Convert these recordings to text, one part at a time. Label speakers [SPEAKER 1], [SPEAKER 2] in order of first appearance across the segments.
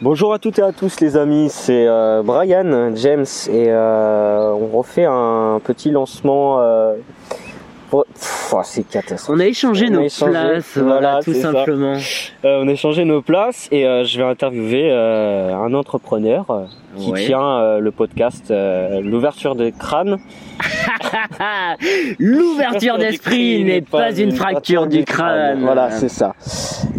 [SPEAKER 1] Bonjour à toutes et à tous les amis, c'est euh, Brian, James et euh, on refait un petit lancement. Euh, oh, c'est catastrophique.
[SPEAKER 2] On a échangé
[SPEAKER 1] On a
[SPEAKER 2] nos
[SPEAKER 1] échangé,
[SPEAKER 2] places,
[SPEAKER 1] voilà,
[SPEAKER 2] voilà, tout simplement.
[SPEAKER 1] Euh, on a échangé nos places et euh, je vais interviewer euh, un entrepreneur euh, qui
[SPEAKER 2] Ouais.
[SPEAKER 1] tient euh, le podcast euh, L'ouverture de crâne.
[SPEAKER 2] L'ouverture d'esprit n'est pas une fracture du crâne.
[SPEAKER 1] Voilà, c'est ça.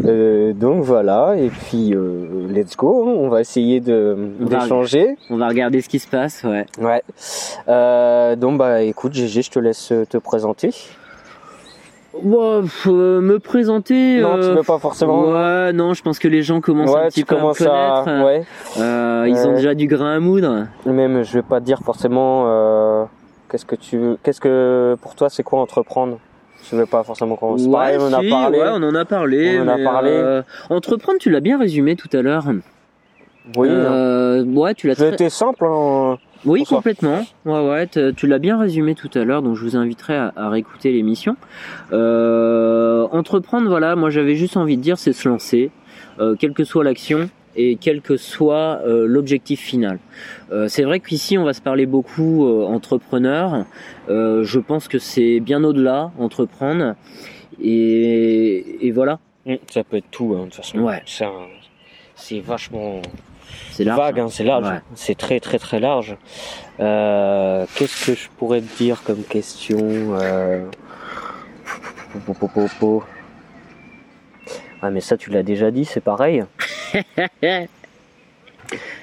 [SPEAKER 1] Euh, donc voilà, et puis euh, let's go, hein. on va essayer de d'échanger.
[SPEAKER 2] On va regarder ce qui se passe, ouais.
[SPEAKER 1] Ouais. Euh, donc bah écoute GG, je te laisse te présenter.
[SPEAKER 2] Euh, me présenter.
[SPEAKER 1] Non, tu veux pas forcément.
[SPEAKER 2] Ouais, non, je pense que les gens commencent un
[SPEAKER 1] Ouais,
[SPEAKER 2] petit
[SPEAKER 1] tu
[SPEAKER 2] peu à me
[SPEAKER 1] à.
[SPEAKER 2] connaître.
[SPEAKER 1] Ouais.
[SPEAKER 2] Ils ont
[SPEAKER 1] Ouais.
[SPEAKER 2] déjà du grain à moudre.
[SPEAKER 1] Même, je vais pas te dire forcément. Qu'est-ce que tu veux Qu'est-ce que pour toi c'est quoi entreprendre? Je vais pas forcément commencer.
[SPEAKER 2] Ouais,
[SPEAKER 1] Pareil, on a
[SPEAKER 2] si,
[SPEAKER 1] parlé.
[SPEAKER 2] ouais, on en a parlé.
[SPEAKER 1] On en a parlé.
[SPEAKER 2] euh, entreprendre, tu l'as bien résumé tout à l'heure.
[SPEAKER 1] Oui.
[SPEAKER 2] Euh, ouais, tu l'as.
[SPEAKER 1] C'était simple. Hein.
[SPEAKER 2] Oui, complètement. Ouais, ouais, tu l'as bien résumé tout à l'heure, donc je vous inviterai à, à réécouter l'émission. Euh, entreprendre, voilà, moi j'avais juste envie de dire, c'est se lancer, euh, quelle que soit l'action et quel que soit euh, l'objectif final. Euh, c'est vrai qu'ici on va se parler beaucoup euh, entrepreneur. Euh, je pense que c'est bien au-delà entreprendre et, et voilà,
[SPEAKER 1] Mm, Ça peut être tout. Hein, de toute façon.
[SPEAKER 2] Ouais.
[SPEAKER 1] C'est vachement
[SPEAKER 2] c'est large.
[SPEAKER 1] vague. Hein, c'est large.
[SPEAKER 2] Ouais.
[SPEAKER 1] C'est très très très large. Qu'est-ce que je pourrais te dire comme question. Ah mais ça tu l'as déjà dit, c'est pareil.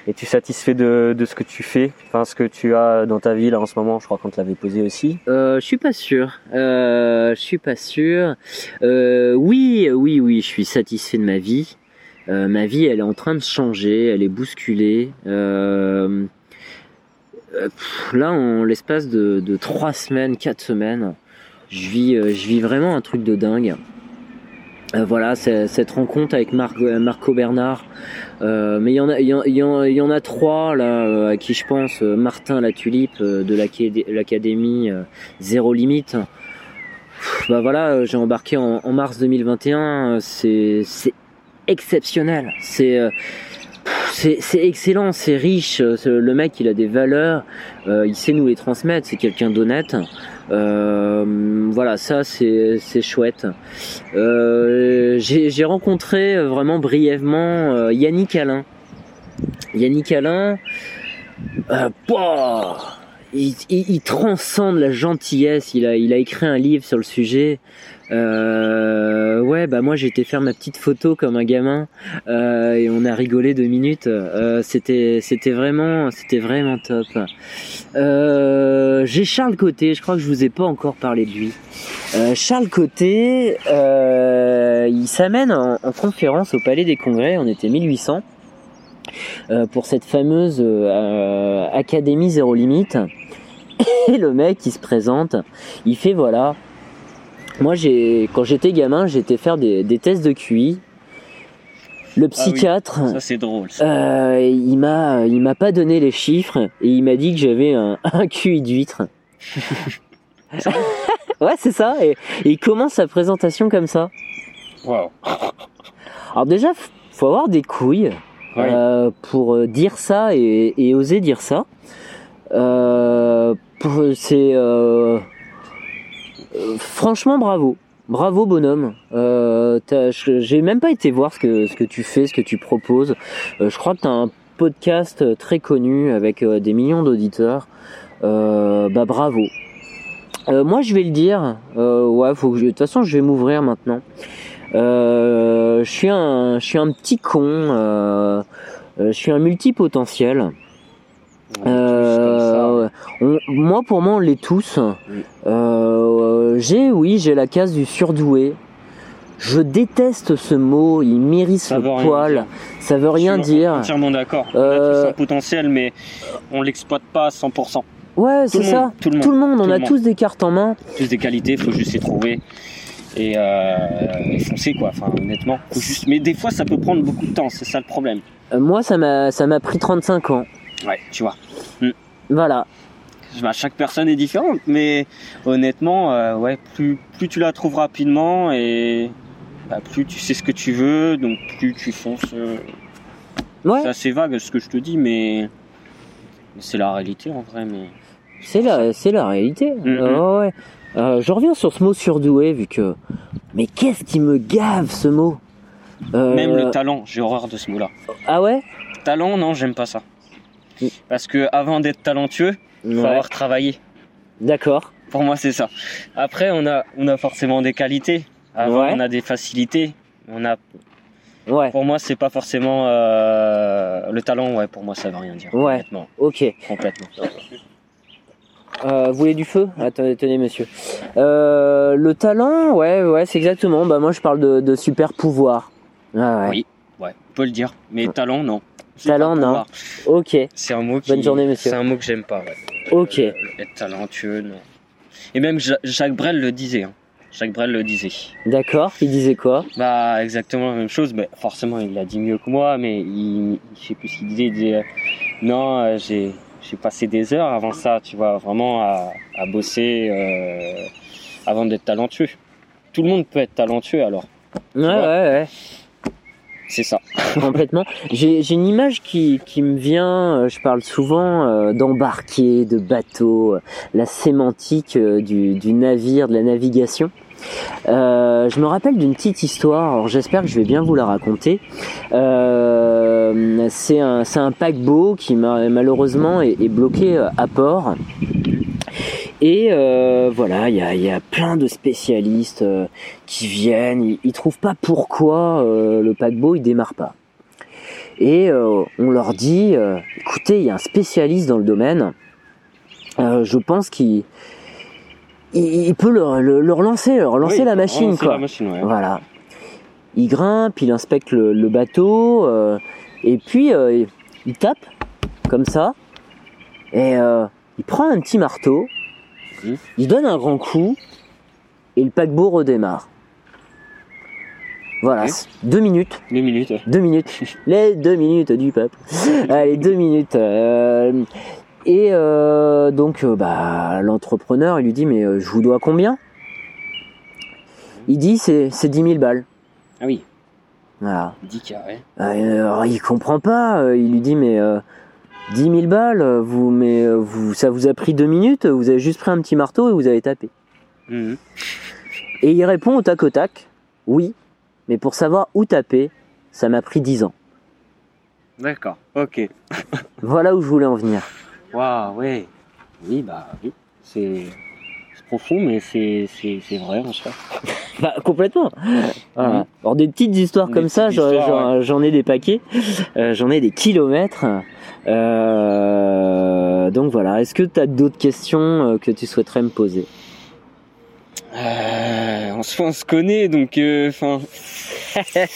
[SPEAKER 1] Es-tu satisfait de, ce que tu fais? Enfin, ce que tu as dans ta vie là en ce moment? Je crois qu'on te l'avait posé aussi.
[SPEAKER 2] Euh, je suis pas sûr. Euh, je suis pas sûr. Euh, oui, oui, oui, je suis satisfait de ma vie. Ma vie, elle est en train de changer, elle est bousculée. Là, en l'espace de, de trois semaines, quatre semaines, je vis, je vis vraiment un truc de dingue. Euh, voilà, cette rencontre avec euh, Marco Bernard. Euh, mais il y en a, il y a trois là à qui je pense. Martin La Tulipe de l'Acadé- l'Académie Zéro Limite. Bah voilà, j'ai embarqué en, mars 2021. euh, C'est exceptionnel. C'est c'est excellent, c'est riche. euh, Le mec, il a des valeurs. euh, il sait nous les transmettre. C'est quelqu'un d'honnête. Euh, voilà, ça c'est chouette. Euh, J'ai rencontré vraiment brièvement Yannick Alain. Yannick Alain, il, transcende la gentillesse. Il a écrit un livre sur le sujet. Euh, ouais, bah moi j'ai été faire ma petite photo comme un gamin euh, et on a rigolé deux minutes. Euh, c'était, c'était vraiment, c'était vraiment top. Euh, j'ai Charles Côté. Je crois que je vous ai pas encore parlé de lui. Charles Côté, il s'amène en, en conférence au Palais des Congrès. On était 1800 euh, pour cette fameuse Académie Zéro Limite. Et le mec, il se présente, il fait voilà. Moi, j'ai quand j'étais gamin, j'étais faire des, des tests de QI. Le psychiatre,
[SPEAKER 1] Ça c'est drôle. ça.
[SPEAKER 2] euh, il m'a, il m'a pas donné les chiffres et il m'a dit que j'avais un, un QI d'huître. ouais, c'est ça. Et, et il commence sa présentation comme ça.
[SPEAKER 1] Waouh.
[SPEAKER 2] Alors déjà, faut avoir des couilles euh, pour euh, dire ça et, et oser dire ça. Euh, pour- c'est euh, franchement bravo. Bravo bonhomme. Euh, J'ai même pas été voir ce que, ce que tu fais, ce que tu proposes. Euh, je crois que tu as un podcast euh, très connu avec euh, des millions d'auditeurs. Euh, bah bravo. Euh, moi je vais le dire. Euh, ouais, faut que je- de toute façon je vais m'ouvrir maintenant. Euh, je suis un, je suis un petit con. euh, euh, je suis un multipotentiel. Euh, on- moi, pour moi, on l'est tous. Euh, j'ai, oui, j'ai la case du surdoué. Je déteste ce mot. Il mérite
[SPEAKER 1] Ça
[SPEAKER 2] le poil. Ça veut rien
[SPEAKER 1] Je suis
[SPEAKER 2] dire.
[SPEAKER 1] Entièrement d'accord. On
[SPEAKER 2] Euh,
[SPEAKER 1] a tous un potentiel, mais on l'exploite pas à 100%.
[SPEAKER 2] Ouais, c'est ça.
[SPEAKER 1] monde, tout le monde.
[SPEAKER 2] Tout le monde.
[SPEAKER 1] Tout
[SPEAKER 2] On a
[SPEAKER 1] monde.
[SPEAKER 2] tous des cartes en main.
[SPEAKER 1] Tous des qualités, faut juste les trouver et, euh, foncer quoi. Enfin, honnêtement. Faut juste... Mais des fois, ça peut prendre beaucoup de temps. C'est ça le problème.
[SPEAKER 2] Euh, moi, ça m'a, ça m'a pris 35 ans.
[SPEAKER 1] Ouais, tu vois.
[SPEAKER 2] Voilà.
[SPEAKER 1] Bah, chaque personne est différente, mais honnêtement, euh, ouais, plus plus tu la trouves rapidement et bah, plus tu sais ce que tu veux, donc plus tu fonces. euh,
[SPEAKER 3] Ouais.
[SPEAKER 1] C'est assez vague ce que je te dis, mais mais c'est la réalité en vrai. Mais
[SPEAKER 2] C'est la, c'est la réalité.
[SPEAKER 1] Mhm.
[SPEAKER 2] Euh, ouais. Euh, je reviens sur ce mot surdoué, vu que. Mais qu'est-ce qui me gave ce mot? Euh,
[SPEAKER 1] même le talent, j'ai horreur de ce mot-là.
[SPEAKER 2] Ah ouais?
[SPEAKER 1] Talent, non, j'aime pas ça.
[SPEAKER 2] Mm.
[SPEAKER 1] Parce que avant d'être talentueux, faut
[SPEAKER 2] Ouais.
[SPEAKER 1] avoir travaillé.
[SPEAKER 2] D'accord.
[SPEAKER 1] Pour moi, c'est ça. Après, on a, on a forcément des qualités. Avant,
[SPEAKER 2] Ouais.
[SPEAKER 1] on a des facilités. On a,
[SPEAKER 2] Ouais.
[SPEAKER 1] pour moi, c'est pas forcément euh, le talent. Ouais, pour moi, ça veut rien dire.
[SPEAKER 2] Ouais.
[SPEAKER 1] Complètement.
[SPEAKER 2] Ok.
[SPEAKER 1] Complètement.
[SPEAKER 2] Euh, vous voulez du feu? Attendez, tenez, monsieur. Euh, le talent, ouais, ouais, c'est exactement. Bah moi, je parle de, de super pouvoir. Ah ouais.
[SPEAKER 1] Oui. Ouais, on peut le dire. Mais talent, non.
[SPEAKER 2] Talent, non. Ok.
[SPEAKER 1] C'est un mot qui.
[SPEAKER 2] Bonne journée, monsieur.
[SPEAKER 1] C'est un mot que j'aime pas. Ouais.
[SPEAKER 2] Ok.
[SPEAKER 1] Euh, être talentueux, non. Et même Ja- Jacques Brel le disait. hein. Jacques Brel le disait.
[SPEAKER 2] D'accord. Il disait quoi?
[SPEAKER 1] Bah exactement la même chose, mais forcément il l'a dit mieux que moi, mais il, je sais plus ce qu'il disait, il disait euh, non euh, j'ai j'ai passé des heures avant ça, tu vois, vraiment à, à bosser avant d'être talentueux. Tout le monde peut être talentueux alors,
[SPEAKER 2] Ouais, ouais, ouais.
[SPEAKER 1] C'est ça.
[SPEAKER 2] Complètement. J'ai une image qui, me vient, euh, je parle souvent euh, d'embarquer, de bateau, euh, la sémantique du, navire, de la navigation. Je me rappelle d'une petite histoire, alors j'espère que je vais bien vous la raconter. C'est un, paquebot qui ma- malheureusement est, est bloqué à port. Et euh, voilà, il y a, il y a plein de spécialistes euh, qui viennent, ils, ils trouvent pas pourquoi euh, le paquebot il démarre pas. Et euh, on leur dit, euh, écoutez, il y a un spécialiste dans le domaine, euh, je pense qu'il il, il peut leur, leur, lancer, leur lancer
[SPEAKER 1] Oui,
[SPEAKER 2] la machine
[SPEAKER 1] relancer
[SPEAKER 2] quoi.
[SPEAKER 1] La machine, ouais.
[SPEAKER 2] Voilà. Il grimpe, il inspecte le, le bateau, euh, et puis euh, il, tape, comme ça, et euh, il prend un petit marteau. Il donne un grand coup, et le paquebot redémarre. Voilà, deux minutes,
[SPEAKER 1] Deux minutes. ouais.
[SPEAKER 2] deux minutes, les deux minutes du peuple. Allez, deux minutes. euh, et euh, donc, euh, bah, l'entrepreneur, il lui dit, mais euh, je vous dois combien? Il dit, c'est c'est 10 000 balles.
[SPEAKER 1] Ah oui,
[SPEAKER 2] Voilà.
[SPEAKER 1] 10 carrés.
[SPEAKER 2] Euh, alors, il comprend pas. Il lui dit mais 10 000 balles, vous, mais vous, ça vous a pris deux minutes. Vous avez juste pris un petit marteau et vous avez tapé.
[SPEAKER 1] Mhm.
[SPEAKER 2] Et il répond au tac au tac, oui, mais pour savoir où taper, ça m'a pris 10 ans.
[SPEAKER 1] D'accord, ok.
[SPEAKER 2] Voilà où je voulais en venir.
[SPEAKER 1] Waouh, ouais. Oui, bah oui. C'est profond, mais c'est c'est- c'est vrai en soi.
[SPEAKER 2] Bah, complètement. Voilà. Alors des petites histoires
[SPEAKER 1] Des
[SPEAKER 2] comme ça,
[SPEAKER 1] petites
[SPEAKER 2] j'en ai des paquets, Euh, j'en ai des kilomètres. Euh, donc voilà. Est-ce que tu as d'autres questions euh, que tu souhaiterais me poser?
[SPEAKER 1] Euh, en soi, on se connaît, donc enfin. c'est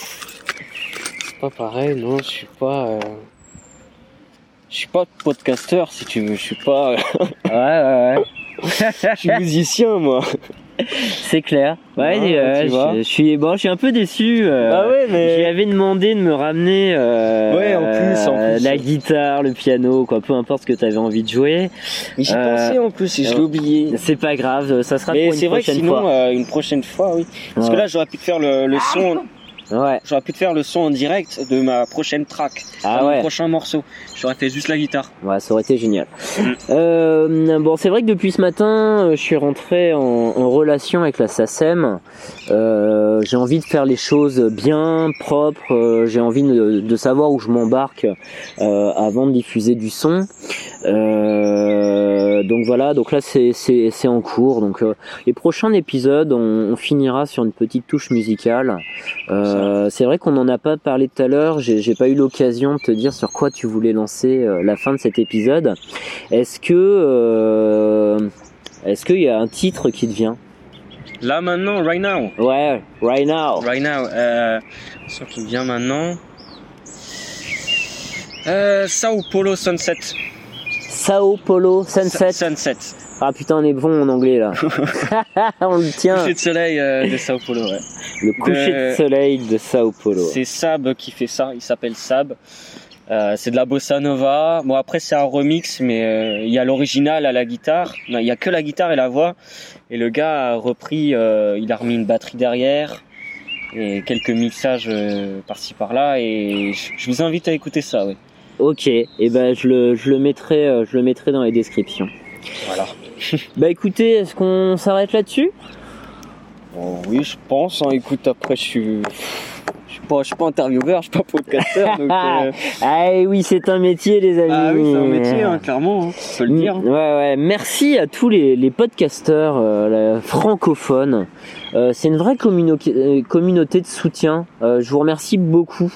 [SPEAKER 1] pas pareil, non. Je suis pas. Je suis pas podcasteur, si tu veux. Je suis pas.
[SPEAKER 2] Ouais, ouais, ouais.
[SPEAKER 1] Je suis musicien, moi.
[SPEAKER 2] C'est clair. Ouais,
[SPEAKER 1] Ouais,
[SPEAKER 2] euh,
[SPEAKER 1] tu
[SPEAKER 2] je,
[SPEAKER 1] vois.
[SPEAKER 2] je suis bon, je suis un peu déçu. euh,
[SPEAKER 1] Bah ouais, mais-
[SPEAKER 2] J'y avais demandé de me ramener. euh,
[SPEAKER 1] Ouais, en plus, en
[SPEAKER 2] euh,
[SPEAKER 1] plus.
[SPEAKER 2] La guitare, le piano, quoi, peu importe ce que tu avais envie de jouer.
[SPEAKER 1] Mais j'y
[SPEAKER 2] Euh,
[SPEAKER 1] pensais en plus et je l'ai oublié.
[SPEAKER 2] C'est pas grave, ça sera
[SPEAKER 1] Mais
[SPEAKER 2] pour une
[SPEAKER 1] c'est vrai que sinon,
[SPEAKER 2] fois.
[SPEAKER 1] une prochaine fois, oui. Parce que là, j'aurais pu te faire le, le son.
[SPEAKER 2] Ouais.
[SPEAKER 1] J'aurais pu te faire le son en direct de ma prochaine track,
[SPEAKER 2] Ah
[SPEAKER 1] de mon
[SPEAKER 2] ouais.
[SPEAKER 1] prochain morceau. J'aurais fait juste la guitare.
[SPEAKER 2] Ouais, ça aurait été génial.
[SPEAKER 1] Mm.
[SPEAKER 2] Euh, bon, c'est vrai que depuis ce matin, euh, je suis rentré en, en relation avec la SACEM. Euh, j'ai envie de faire les choses bien, propres. euh, j'ai envie de, de savoir où je m'embarque euh, avant de diffuser du son. Euh, donc voilà, donc là c'est en cours. Donc euh, les prochains épisodes, on, on finira sur une petite touche musicale. Euh, c'est vrai qu'on n'en a pas parlé tout à l'heure. J'ai pas eu l'occasion de te dire sur quoi tu voulais lancer euh, la fin de cet épisode. Est-ce que euh, est-ce qu'il y a un titre qui te vient?
[SPEAKER 1] Là, maintenant, right now.
[SPEAKER 2] Ouais, right now.
[SPEAKER 1] Right now. Euh, qui vient maintenant. Euh, Sao Paulo Sunset.
[SPEAKER 2] Sao Paulo Sunset.
[SPEAKER 1] Sunset.
[SPEAKER 2] Ah putain, on est bon en anglais là. on le tient.
[SPEAKER 1] Coucher de soleil euh, de Sao Paulo, ouais.
[SPEAKER 2] Le coucher de
[SPEAKER 1] de-
[SPEAKER 2] soleil de Sao Paulo.
[SPEAKER 1] C'est Sab qui fait ça, il s'appelle Sab. Euh, c'est de la bossa nova. Bon après c'est un remix, mais euh, il y a l'original à la guitare. Non, il y a que la guitare et la voix. Et le gars a repris, euh, il a remis une batterie derrière. et quelques mixages par-ci par-là. Et je, vous invite à écouter ça. Ouais.
[SPEAKER 2] Ok, et ben je le, je le mettrai, je le mettrai dans les descriptions.
[SPEAKER 1] Voilà.
[SPEAKER 2] Bah écoutez, est-ce qu'on s'arrête là-dessus?
[SPEAKER 1] Oui, je pense. hein. Écoute, après, je suis, je suis pas, je suis pas intervieweur, je suis pas podcasteur. donc, euh,
[SPEAKER 2] Ah oui, c'est un métier, les amis.
[SPEAKER 1] Ah oui, c'est un métier, hein, clairement. Hein, faut le dire.
[SPEAKER 2] Ouais, ouais. Merci à tous les, les podcasteurs euh, francophones. Euh, c'est une vraie euh, communauté de soutien. Euh, je vous remercie beaucoup.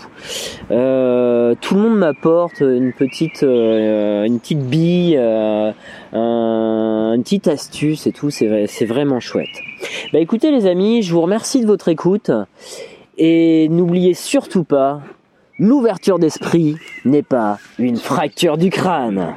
[SPEAKER 2] Euh, tout le monde m'apporte une petite, euh, une petite bille, euh, un- une petite astuce et tout. C'est c'est vraiment chouette. Bah écoutez les amis, je vous remercie de votre écoute et n'oubliez surtout pas, l'ouverture d'esprit n'est pas une fracture du crâne.